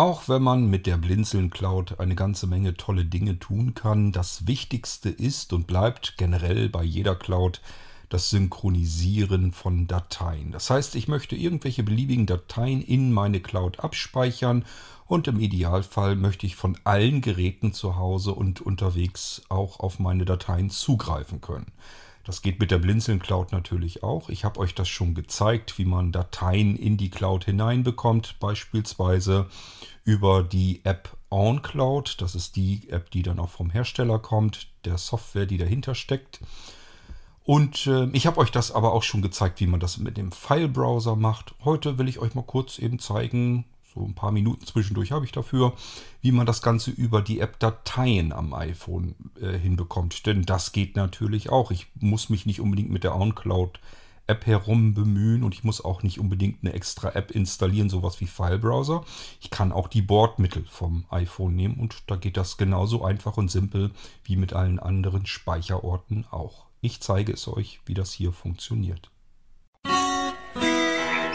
Auch wenn man mit der Blinzeln Cloud eine ganze Menge tolle Dinge tun kann, das Wichtigste ist und bleibt generell bei jeder Cloud das Synchronisieren von Dateien. Das heißt, ich möchte irgendwelche beliebigen Dateien in meine Cloud abspeichern und im Idealfall möchte ich von allen Geräten zu Hause und unterwegs auch auf meine Dateien zugreifen können. Das geht mit der Blinzeln Cloud natürlich auch. Ich habe euch das schon gezeigt, wie man Dateien in die Cloud hineinbekommt, beispielsweise über die App OnCloud. Das ist die App, die dann auch vom Hersteller kommt, der Software, die dahinter steckt. Und äh, ich habe euch das aber auch schon gezeigt, wie man das mit dem File-Browser macht. Heute will ich euch mal kurz eben zeigen, so ein paar Minuten zwischendurch habe ich dafür, wie man das Ganze über die App Dateien am iPhone äh, hinbekommt. Denn das geht natürlich auch. Ich muss mich nicht unbedingt mit der OnCloud App herum bemühen und ich muss auch nicht unbedingt eine extra App installieren, sowas wie Filebrowser. Ich kann auch die Bordmittel vom iPhone nehmen und da geht das genauso einfach und simpel wie mit allen anderen Speicherorten auch. Ich zeige es euch, wie das hier funktioniert.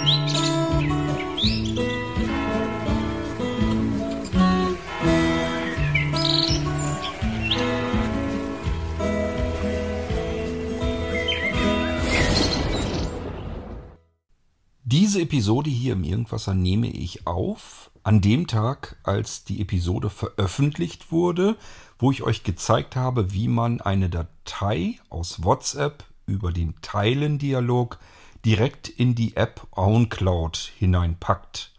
Musik Diese Episode hier im Irgendwasser nehme ich auf an dem Tag, als die Episode veröffentlicht wurde, wo ich euch gezeigt habe, wie man eine Datei aus WhatsApp über den Teilen-Dialog direkt in die App OwnCloud hineinpackt.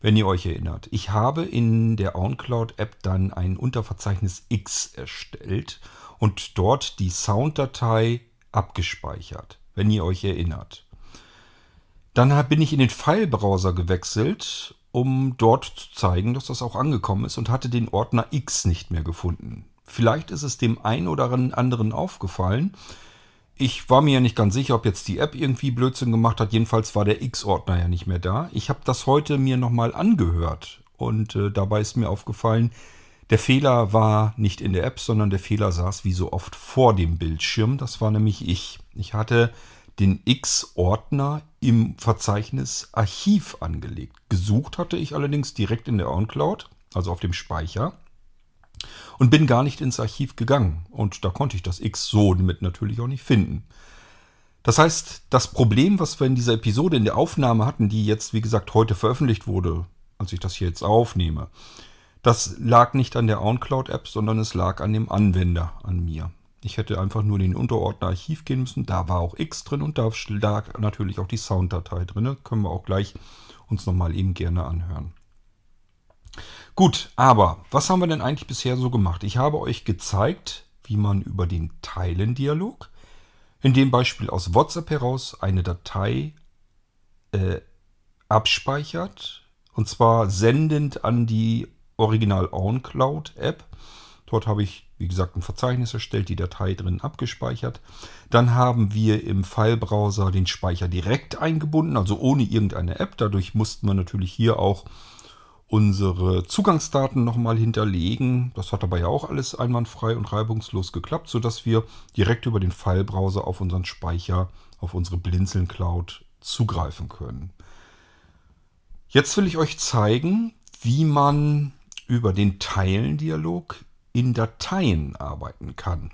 Wenn ihr euch erinnert. Ich habe in der OwnCloud-App dann ein Unterverzeichnis X erstellt und dort die Sounddatei abgespeichert, wenn ihr euch erinnert. Dann bin ich in den File-Browser gewechselt, um dort zu zeigen, dass das auch angekommen ist und hatte den Ordner X nicht mehr gefunden. Vielleicht ist es dem einen oder anderen aufgefallen. Ich war mir ja nicht ganz sicher, ob jetzt die App irgendwie Blödsinn gemacht hat. Jedenfalls war der X-Ordner ja nicht mehr da. Ich habe das heute mir nochmal angehört und äh, dabei ist mir aufgefallen, der Fehler war nicht in der App, sondern der Fehler saß wie so oft vor dem Bildschirm. Das war nämlich ich. Ich hatte den X-Ordner im Verzeichnis Archiv angelegt. Gesucht hatte ich allerdings direkt in der OnCloud, also auf dem Speicher, und bin gar nicht ins Archiv gegangen. Und da konnte ich das X so mit natürlich auch nicht finden. Das heißt, das Problem, was wir in dieser Episode in der Aufnahme hatten, die jetzt, wie gesagt, heute veröffentlicht wurde, als ich das hier jetzt aufnehme, das lag nicht an der OnCloud-App, sondern es lag an dem Anwender, an mir. Ich hätte einfach nur in den Unterordner Archiv gehen müssen. Da war auch X drin und da lag natürlich auch die Sounddatei drin. Können wir auch gleich uns nochmal eben gerne anhören. Gut, aber was haben wir denn eigentlich bisher so gemacht? Ich habe euch gezeigt, wie man über den Teilen-Dialog, in dem Beispiel aus WhatsApp heraus, eine Datei äh, abspeichert. Und zwar sendend an die Original OnCloud App. Dort habe ich wie gesagt, ein Verzeichnis erstellt, die Datei drin abgespeichert. Dann haben wir im File-Browser den Speicher direkt eingebunden, also ohne irgendeine App. Dadurch mussten wir natürlich hier auch unsere Zugangsdaten nochmal hinterlegen. Das hat aber ja auch alles einwandfrei und reibungslos geklappt, sodass wir direkt über den File-Browser auf unseren Speicher, auf unsere Blinzeln Cloud zugreifen können. Jetzt will ich euch zeigen, wie man über den Teilen-Dialog in Dateien arbeiten kann.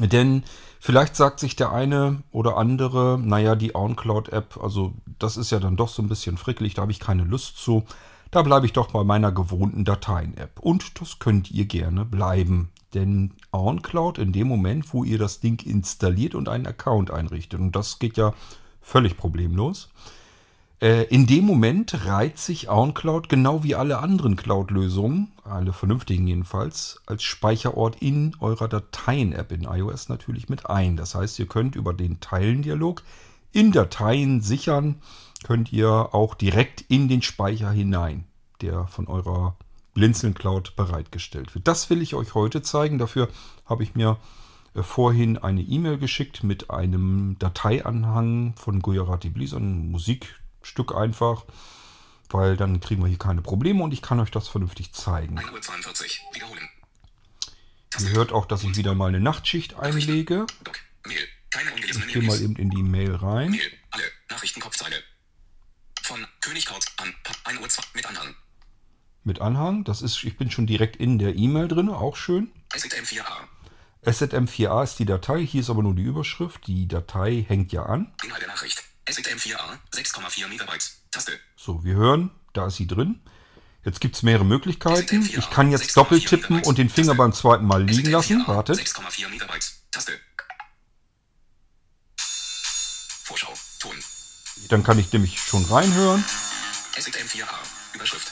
Denn vielleicht sagt sich der eine oder andere, naja, die OnCloud-App, also das ist ja dann doch so ein bisschen frickelig, da habe ich keine Lust zu. Da bleibe ich doch bei meiner gewohnten Dateien-App. Und das könnt ihr gerne bleiben. Denn OnCloud in dem Moment, wo ihr das Ding installiert und einen Account einrichtet, und das geht ja völlig problemlos, in dem Moment reiht sich OwnCloud genau wie alle anderen Cloud-Lösungen, alle vernünftigen jedenfalls, als Speicherort in eurer Dateien-App in iOS natürlich mit ein. Das heißt, ihr könnt über den Teilen-Dialog in Dateien sichern, könnt ihr auch direkt in den Speicher hinein, der von eurer Blinzeln Cloud bereitgestellt wird. Das will ich euch heute zeigen. Dafür habe ich mir äh, vorhin eine E-Mail geschickt mit einem Dateianhang von Gujarati einem Musik Stück einfach, weil dann kriegen wir hier keine Probleme und ich kann euch das vernünftig zeigen. 1 Uhr 42, wiederholen. Ihr hört auch, dass ich wieder mal eine Nachtschicht einlege. Ich gehe mal eben in die Mail rein. Mail, alle, Nachrichtenkopfzeile. Von König Kautz an 1 Uhr 2 mit Anhang. Mit Anhang. Das ist, ich bin schon direkt in der E-Mail drin, auch schön. SZM4A. SZM4A ist die Datei, hier ist aber nur die Überschrift. Die Datei hängt ja an. Inhalt der Nachricht. SZM4A. 6,4 Megabyte. Taste. So, wir hören, da ist sie drin. Jetzt gibt es mehrere Möglichkeiten. Ich kann jetzt doppelt tippen und den Finger beim zweiten Mal liegen lassen. Wartet. 6,4 Megabyte. Taste. Vorschau. Ton. Dann kann ich nämlich schon reinhören. SZM4A. Überschrift.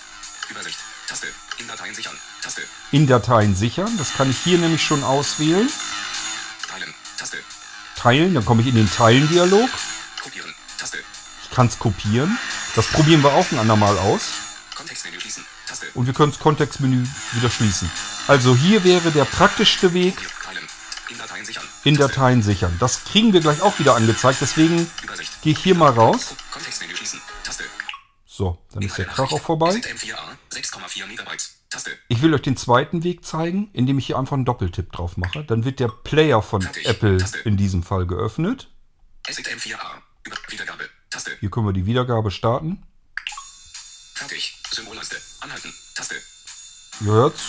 Übersicht. Taste. In Dateien sichern. Taste. In Dateien sichern. Das kann ich hier nämlich schon auswählen. Teilen. Taste. Teilen, dann komme ich in den Teilen-Dialog. Taste. Ich kann es kopieren. Das probieren wir auch ein andermal aus. Kontextmenü schließen. Taste. Und wir können das Kontextmenü wieder schließen. Also hier wäre der praktischste Weg. In Dateien sichern. in. Dateien sichern. Das kriegen wir gleich auch wieder angezeigt. Deswegen gehe ich hier mal raus. Kontextmenü schließen. Taste. So, dann ist der Krach auch vorbei. SZM4A. 6,4 Megabyte. Taste. Ich will euch den zweiten Weg zeigen, indem ich hier einfach einen Doppeltipp drauf mache. Dann wird der Player von. Apple in diesem Fall geöffnet. SZM4A. Über Wiedergabe. Taste. Hier können wir die Wiedergabe starten. Fertig. Symbolleiste. Anhalten. Taste. Ihr hört's.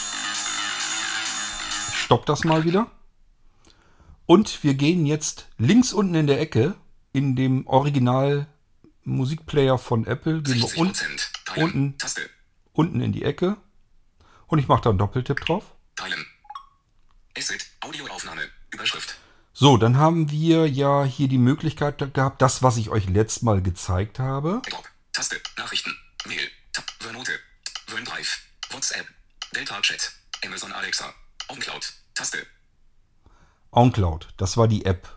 Ich stopp das mal wieder. Und wir gehen jetzt links unten in der Ecke in dem Original Musikplayer von Apple. Gehen wir 60 un. Teilen. unten. Taste. unten in die Ecke. Und ich mache da einen Doppeltipp drauf. Teilen. Asset. Audioaufnahme. Überschrift. So, dann haben wir ja hier die Möglichkeit gehabt, das, was ich euch letztes Mal gezeigt habe. Drop. Taste. Nachrichten. Mail. Tab. Vernote. OneDrive. WhatsApp. Delta Chat. Amazon Alexa. OnCloud. Taste. OnCloud, das war die App.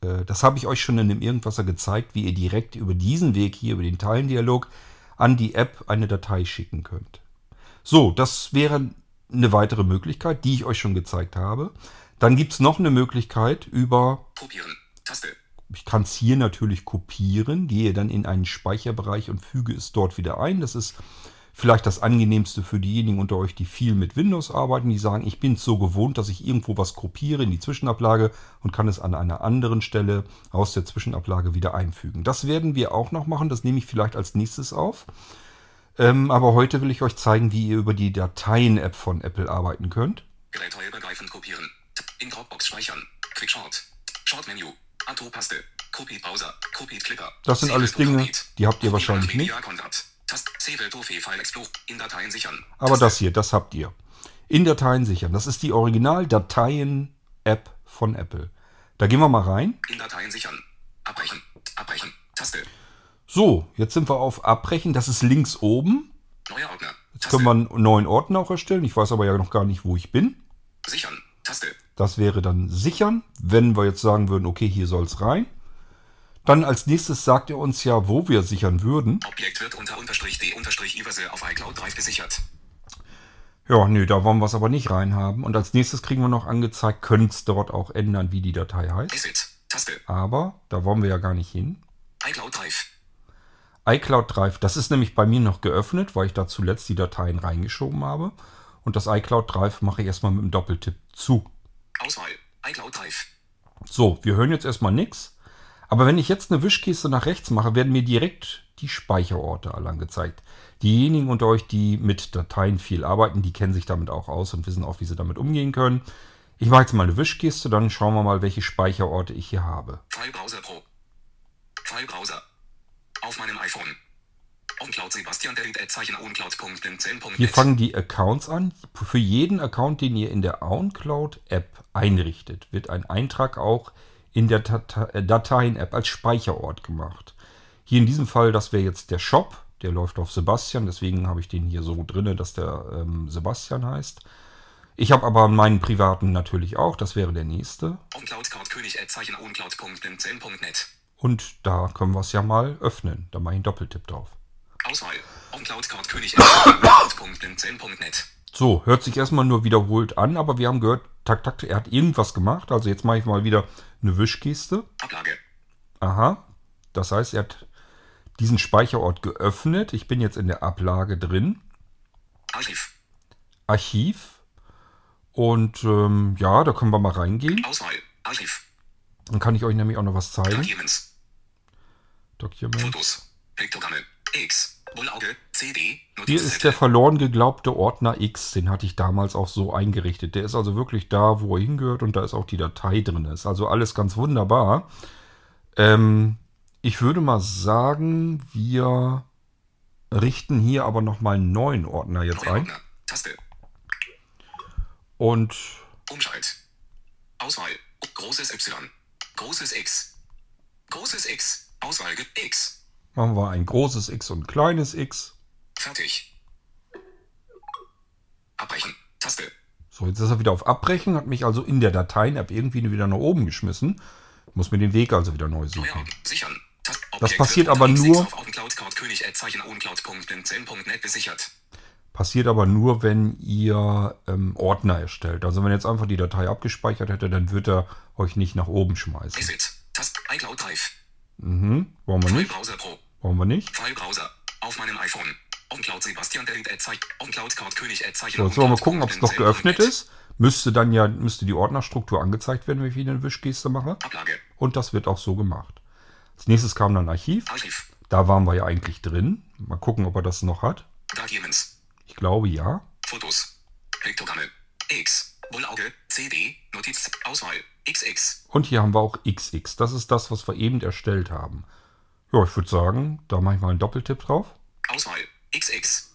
Äh, Das habe ich euch schon in dem Irgendwasser gezeigt, wie ihr direkt über diesen Weg hier, über den Teilendialog, an die App eine Datei schicken könnt. So, das wäre eine weitere Möglichkeit, die ich euch schon gezeigt habe. Dann gibt es noch eine Möglichkeit über, Kopieren. Taste. ich kann es hier natürlich kopieren, gehe dann in einen Speicherbereich und füge es dort wieder ein. Das ist vielleicht das angenehmste für diejenigen unter euch, die viel mit Windows arbeiten, die sagen, ich bin es so gewohnt, dass ich irgendwo was kopiere in die Zwischenablage und kann es an einer anderen Stelle aus der Zwischenablage wieder einfügen. Das werden wir auch noch machen, das nehme ich vielleicht als nächstes auf. Ähm, aber heute will ich euch zeigen, wie ihr über die Dateien-App von Apple arbeiten könnt. Geräteübergreifend kopieren. In Dropbox speichern. Quickshort. Shortmenü. Auto-Paste. Copy Browser. Copy Clipper. Das sind alles Dinge, die habt ihr wahrscheinlich nicht. Aber das hier, das habt ihr. In Dateien sichern. Das ist die Original-Dateien-App von Apple. Da gehen wir mal rein. In Dateien sichern. Abbrechen. Abbrechen. Taste. So, jetzt sind wir auf Abbrechen. Das ist links oben. Neuer Ordner. Jetzt können wir einen neuen Ordner auch erstellen. Ich weiß aber ja noch gar nicht, wo ich bin. Sichern. Taste. Das wäre dann sichern, wenn wir jetzt sagen würden, okay, hier soll es rein. Dann als nächstes sagt er uns ja, wo wir sichern würden. Objekt wird unter Unterstrich D Unterstrich Übersee auf iCloud Drive gesichert. Ja, nö, da wollen wir es aber nicht reinhaben. Und als nächstes kriegen wir noch angezeigt, könnt es dort auch ändern, wie die Datei heißt. Asset. Taste. Aber da wollen wir ja gar nicht hin. iCloud Drive. iCloud Drive, das ist nämlich bei mir noch geöffnet, weil ich da zuletzt die Dateien reingeschoben habe. Und das iCloud Drive mache ich erstmal mit einem Doppeltipp zu. Auswahl. iCloud Drive. So, wir hören jetzt erstmal nichts. Aber wenn ich jetzt eine Wischgeste nach rechts mache, werden mir direkt die Speicherorte alle angezeigt. Diejenigen unter euch, die mit Dateien viel arbeiten, die kennen sich damit auch aus und wissen auch, wie sie damit umgehen können. Ich mache jetzt mal eine Wischgeste, dann schauen wir mal, welche Speicherorte ich hier habe. File Browser Pro. File Browser. Auf meinem iPhone. Hier fangen die Accounts an. Für jeden Account, den ihr in der OnCloud-App einrichtet, wird ein Eintrag auch in der äh, Dateien-App als Speicherort gemacht. Hier in diesem Fall, das wäre jetzt der Shop. Der läuft auf Sebastian, deswegen habe ich den hier so drinne, dass der ähm, Sebastian heißt. Ich habe aber meinen privaten natürlich auch, das wäre der nächste. OnCloud Cloud König Ad Zeichen OnCloud.10.net. Und da können wir es ja mal öffnen. Da mache ich einen Doppeltipp drauf. Auswahl. OnCloud Cloud König Ad OnCloud.10.net. So, hört sich erstmal nur wiederholt an, aber wir haben gehört, tak, tak, er hat irgendwas gemacht. Also jetzt mache ich mal wieder eine Wischgeste. Ablage. Aha, das heißt, er hat diesen Speicherort geöffnet. Ich bin jetzt in der Ablage drin. Archiv. Archiv. Und ähm, ja, da können wir mal reingehen. Auswahl. Archiv. Dann kann ich euch nämlich auch noch was zeigen. Documents. Document. Fotos. Piktogramme. X. Bullauge. CD. Hier ist der verloren geglaubte Ordner X. Den hatte ich damals auch so eingerichtet. Der ist also wirklich da, wo er hingehört und da ist auch die Datei drin. Ist also alles ganz wunderbar. Ähm, ich würde mal sagen, wir richten hier aber nochmal einen neuen Ordner jetzt ein. Ordner. Taste. Und Umschalt. Auswahl. Großes Y. Großes X. Großes X. Auswahl. X. machen wir ein großes X und ein kleines X. Fertig. Abbrechen. Taste. So, jetzt ist er wieder auf Abbrechen, hat mich also in der Dateien-App irgendwie wieder nach oben geschmissen. Muss mir den Weg also wieder neu Neuer suchen. Ordner. Sichern. Tast Das passiert aber nur-. Passiert aber nur, wenn ihr ähm, Ordner erstellt. Also wenn ihr jetzt einfach die Datei abgespeichert hätte, dann wird er euch nicht nach oben schmeißen. Exit. Tast. iCloud Drive. Mhm. Wollen wir nicht? Browser Pro. Wollen wir nicht? File Browser. Auf meinem iPhone. OnCloud Sebastian Delete Zeichen. OnCloud Cloud König. So, jetzt wollen wir mal gucken, ob es noch geöffnet ist. Müsste dann ja, müsste die Ordnerstruktur angezeigt werden, wenn ich eine Wischgeste mache. Ablage. Und das wird auch so gemacht. Als nächstes kam dann Archiv. Archiv. Da waren wir ja eigentlich drin. Mal gucken, ob er das noch hat. Documents. Ich glaube ja. Fotos. Piktogramme. X. Bullauge. CD. Notiz. Auswahl. XX. Und hier haben wir auch XX. Das ist das, was wir eben erstellt haben. Ja, ich würde sagen, da mache ich mal einen Doppeltipp drauf. Auswahl. XX.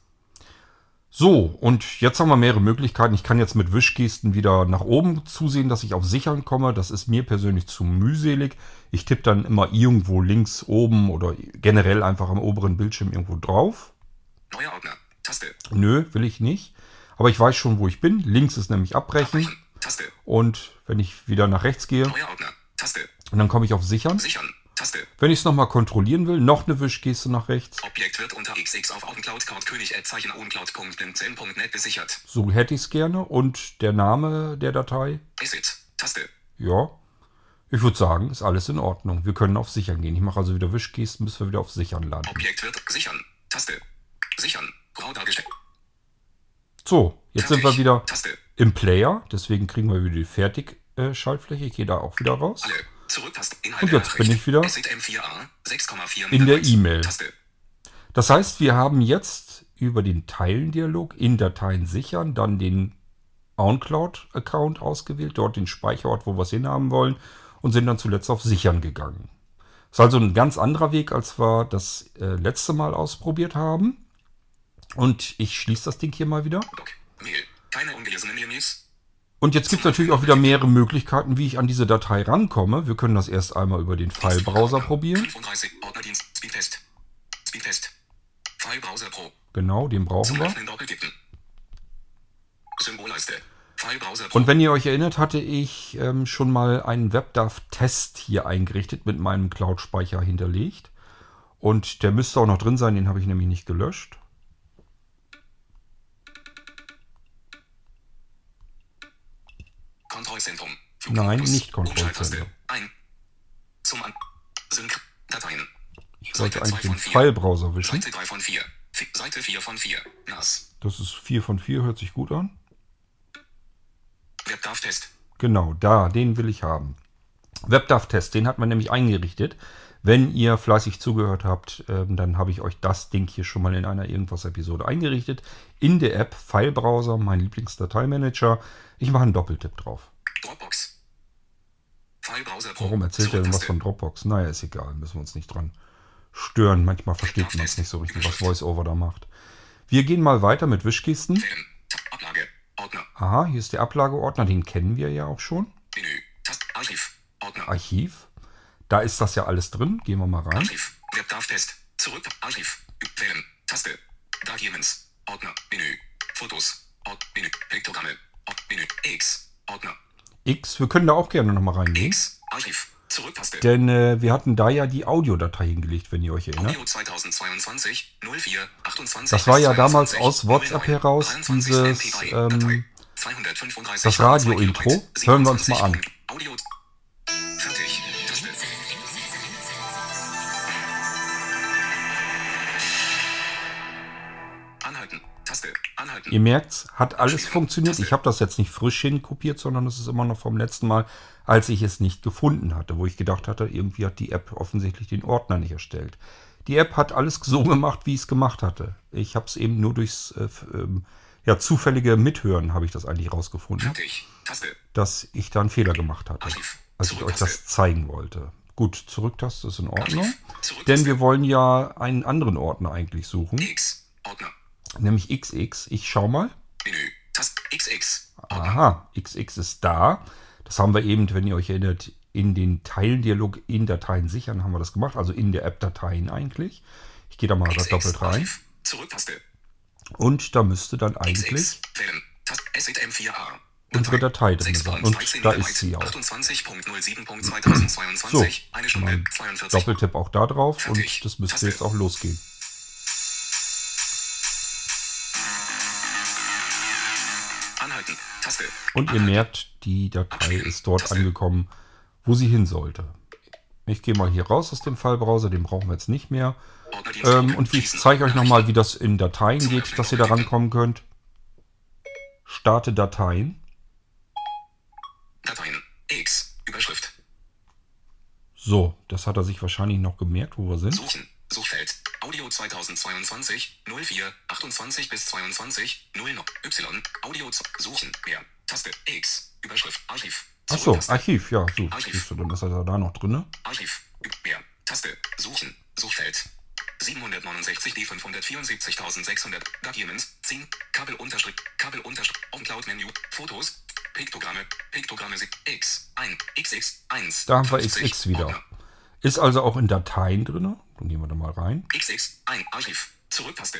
So, und jetzt haben wir mehrere Möglichkeiten. Ich kann jetzt mit Wischgesten wieder nach oben zusehen, dass ich auf Sichern komme. Das ist mir persönlich zu mühselig. Ich tippe dann immer irgendwo links oben oder generell einfach am oberen Bildschirm irgendwo drauf. Neuer Ordner. Taste. Nö, will ich nicht. Aber ich weiß schon, wo ich bin. Links ist nämlich Abbrechen. Abbrechen. Taste. Und wenn ich wieder nach rechts gehe, Neuer Ordner. Taste. und dann komme ich auf Sichern. Sichern. Taste. Wenn ich es nochmal kontrollieren will, noch eine Wischgeste nach rechts. Objekt wird unter XX auf OpenCloud Cloud König Zeichen OpenCloud.net gesichert. So hätte ich es gerne. Und der Name der Datei? Exit. Taste. Ja. Ich würde sagen, ist alles in Ordnung. Wir können auf Sichern gehen. Ich mache also wieder Wischgesten, bis wir wieder auf Sichern landen. Objekt wird sichern. Taste. Sichern. Grau dargestellt. So, jetzt sind wir Fertig. wieder Taste. im Player. Deswegen kriegen wir wieder die Fertig-Schaltfläche. Ich gehe da auch wieder raus. Alle. Zurücktaste. Inhalt Und jetzt bin ich wieder Exit M4A. 6,4 in der. E-Mail. Das heißt, wir haben jetzt über den Teilendialog in Dateien sichern, dann den OnCloud-Account ausgewählt, dort den Speicherort, wo wir es hinhaben wollen und sind dann zuletzt auf Sichern gegangen. Das ist also ein ganz anderer Weg, als wir das äh, letzte Mal ausprobiert haben. Und ich schließe das Ding hier mal wieder. Doc. Mail. Keine ungelesenen Mails. Und jetzt gibt es natürlich auch wieder mehrere Möglichkeiten, wie ich an diese Datei rankomme. Wir können das erst einmal über den File-Browser probieren. 35. Ordnerdienst. Speedtest. Speedtest. File Browser Pro. Genau, den brauchen wir. Und wenn ihr euch erinnert, hatte ich ähm, schon mal einen WebDAV-Test hier eingerichtet, mit meinem Cloud-Speicher hinterlegt. Und der müsste auch noch drin sein, den habe ich nämlich nicht gelöscht. Kontrollzentrum. Nein, nicht Kontrollzentrum. Ein. Zum An. Sync. Dateien. Ich wollte Seite eigentlich den. File-Browser wischen. Seite 3 von 4. Seite 4 von 4. NAS. Das ist 4 von 4, hört sich gut an. WebDAV-Test. Genau, da, den will ich haben. WebDAV-Test, den hat man nämlich eingerichtet. Wenn ihr fleißig zugehört habt, ähm, dann habe ich euch das Ding hier schon mal in einer Irgendwas-Episode eingerichtet. In der App File-Browser, mein Lieblingsdateimanager. Ich mache einen Doppeltipp drauf. Dropbox. Pro. Warum erzählt er denn was von Dropbox? Naja, ist egal, müssen wir uns nicht dran stören. Manchmal versteht man es nicht so richtig, was VoiceOver da macht. Wir gehen mal weiter mit Wischkisten. Ablage. Ordner. Aha, hier ist der Ablageordner, den kennen wir ja auch schon. Menü. Tast. Archiv. Ordner. Archiv. Da ist das ja alles drin. Gehen wir mal rein. Archiv. WebDAV-Test. Zurück. Archiv. Wählen. Taste. Documents. Ordner. Menü. Fotos. Ort. Menü. Piktogramme. Ort. Menü. X. Ordner. X, wir können da auch gerne nochmal reingehen. X. Archiv. Zurücktaste. Denn äh, wir hatten da ja die Audiodatei hingelegt, wenn ihr euch erinnert. Audio 2022 04 28 Das war ja damals 22 aus WhatsApp 09 heraus 23 dieses, MP3 ähm, Datei. 235 das Radio-Intro. 2 Hören wir uns mal an. Audio. Fertig. Taste. Anhalten. Taste. Ihr merkt's, hat alles funktioniert. Ich habe das jetzt nicht frisch hinkopiert, sondern es ist immer noch vom letzten Mal, als ich es nicht gefunden hatte, wo ich gedacht hatte, irgendwie hat die App offensichtlich den Ordner nicht erstellt. Die App hat alles so gemacht, wie ich es gemacht hatte. Ich habe es eben nur durchs äh, ähm, ja, zufällige Mithören habe ich das eigentlich rausgefunden. Taste. dass ich da einen Fehler gemacht hatte, Archiv. als ich euch das zeigen wollte. Gut, Zurücktaste ist in Ordnung. Archiv. Denn wir wollen ja einen anderen Ordner eigentlich suchen, X. Ordner. Nämlich XX. Ich schau mal. Menü. Taste. XX. Aha, XX ist da. Das haben wir eben, wenn ihr euch erinnert, in den Teilendialog in Dateien sichern, haben wir das gemacht. Also in der App Dateien eigentlich. Ich gehe da mal XX. doppelt rein. Zurücktaste. Und da müsste dann eigentlich Wählen. Taste. SZM4A. unsere Datei drin sein. Und da ist sie auch. 28.07.2022. So, Eine Stunde. mein 42. Doppeltipp auch da drauf und das müsste jetzt auch losgehen. Und ihr merkt, die Datei ist dort Taste. angekommen, wo sie hin sollte. Ich gehe mal hier raus aus dem Fallbrowser, den brauchen wir jetzt nicht mehr. Ähm, und ich zeige euch nochmal, wie das in Dateien geht, dass ihr da rankommen könnt. Starte Dateien. Dateien. X. Überschrift. So, das hat er sich wahrscheinlich noch gemerkt, wo wir sind. Suchen. Audio 2022 04 28 bis 22 0 Y. Audio Suchen. Mehr. Taste. X. Überschrift. Archiv. Achso. Archiv, ja, so. Archiv. Du, dann ist er da noch drin. Archiv. Mehr. Taste. Suchen. Suchfeld. 769 D 574.600 Documents 10 Kabel unterstrich Kabel unterstrich On Cloud Menü Fotos Piktogramme Piktogramme X 1 XX 1 Da haben wir 50, XX wieder. Ist also auch in Dateien drin. Dann gehen wir da mal rein. XX, ein Archiv, Zurücktaste.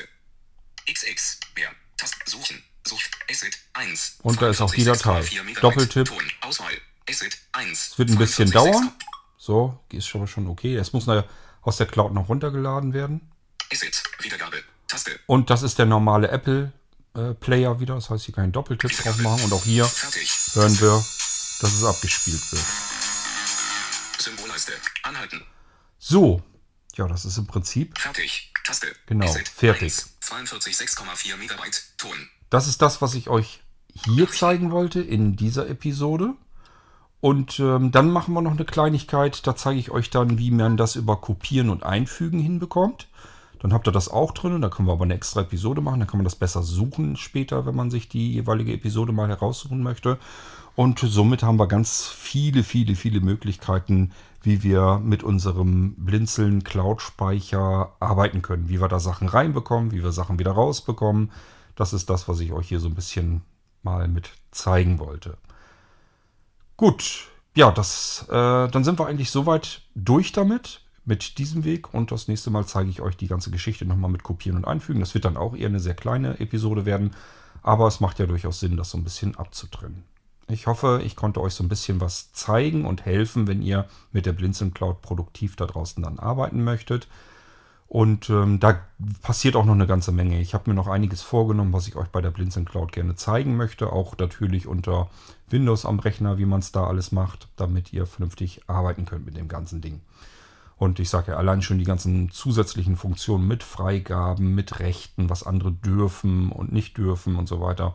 XX, mehr, Tast, Suchen, Such, Asset, 1. Und da ist auch die Datei. 42,4 Megabyte, Doppeltipp. Auswahl, Asset, 1. Es wird ein bisschen 42,6 dauern. So, ist schon schon okay. Es muss aus der Cloud noch runtergeladen werden. Asset, Wiedergabe, Taste, Und das ist der normale Apple äh, Player wieder. Das heißt, hier kann ich einen Doppeltipp drauf machen. Und auch hier fertig. hören wir, dass es abgespielt wird. Symbolleiste, anhalten, So, ja, das ist im Prinzip, fertig, Taste. Genau, Asset, fertig. 1, 42,6,4 Megabyte, Ton. das ist das, was ich euch hier zeigen wollte in dieser Episode. Und ähm, dann machen wir noch eine Kleinigkeit. Da zeige ich euch dann, wie man das über Kopieren und Einfügen hinbekommt. Dann habt ihr das auch drin. Da können wir aber eine extra Episode machen. Dann kann man das besser suchen später, wenn man sich die jeweilige Episode mal heraussuchen möchte. Und somit haben wir ganz viele, viele, viele Möglichkeiten, wie wir mit unserem Blinzeln Cloud-Speicher arbeiten können. Wie wir da Sachen reinbekommen, wie wir Sachen wieder rausbekommen. Das ist das, was ich euch hier so ein bisschen mal mit zeigen wollte. Gut, ja, das, äh, dann sind wir eigentlich soweit durch damit, mit diesem Weg. Und das nächste Mal zeige ich euch die ganze Geschichte nochmal mit Kopieren und Einfügen. Das wird dann auch eher eine sehr kleine Episode werden, aber es macht ja durchaus Sinn, das so ein bisschen abzutrennen. Ich hoffe, ich konnte euch so ein bisschen was zeigen und helfen, wenn ihr mit der Blinzeln Cloud produktiv da draußen dann arbeiten möchtet. Und ähm, da passiert auch noch eine ganze Menge. Ich habe mir noch einiges vorgenommen, was ich euch bei der Blinzeln Cloud gerne zeigen möchte. Auch natürlich unter Windows am Rechner, wie man es da alles macht, damit ihr vernünftig arbeiten könnt mit dem ganzen Ding. Und ich sage ja allein schon die ganzen zusätzlichen Funktionen mit Freigaben, mit Rechten, was andere dürfen und nicht dürfen und so weiter.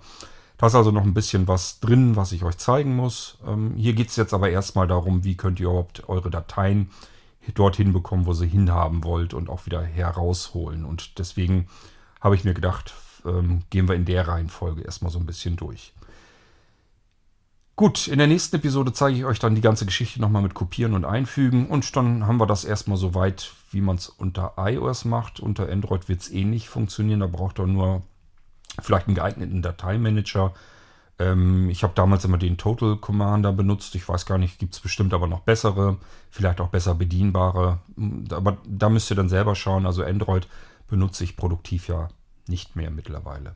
Da ist also noch ein bisschen was drin, was ich euch zeigen muss. Ähm, hier geht es jetzt aber erstmal darum, wie könnt ihr überhaupt eure Dateien dorthin bekommen, wo sie hinhaben wollt und auch wieder herausholen. Und deswegen habe ich mir gedacht, ähm, gehen wir in der Reihenfolge erstmal so ein bisschen durch. Gut, in der nächsten Episode zeige ich euch dann die ganze Geschichte nochmal mit Kopieren und Einfügen. Und dann haben wir das erstmal so weit, wie man es unter iOS macht. Unter Android wird es eh nicht funktionieren. Da braucht ihr nur vielleicht einen geeigneten Dateimanager. Ähm, ich habe damals immer den Total Commander benutzt. Ich weiß gar nicht, gibt es bestimmt aber noch bessere, vielleicht auch besser bedienbare. Aber da müsst ihr dann selber schauen. Also Android benutze ich produktiv ja nicht mehr mittlerweile.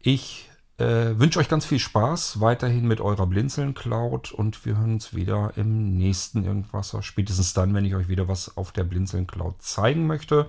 Ich äh, wünsche euch ganz viel Spaß weiterhin mit eurer Blinzeln Cloud und wir hören uns wieder im nächsten Irgendwasser. Spätestens dann, wenn ich euch wieder was auf der Blinzeln Cloud zeigen möchte.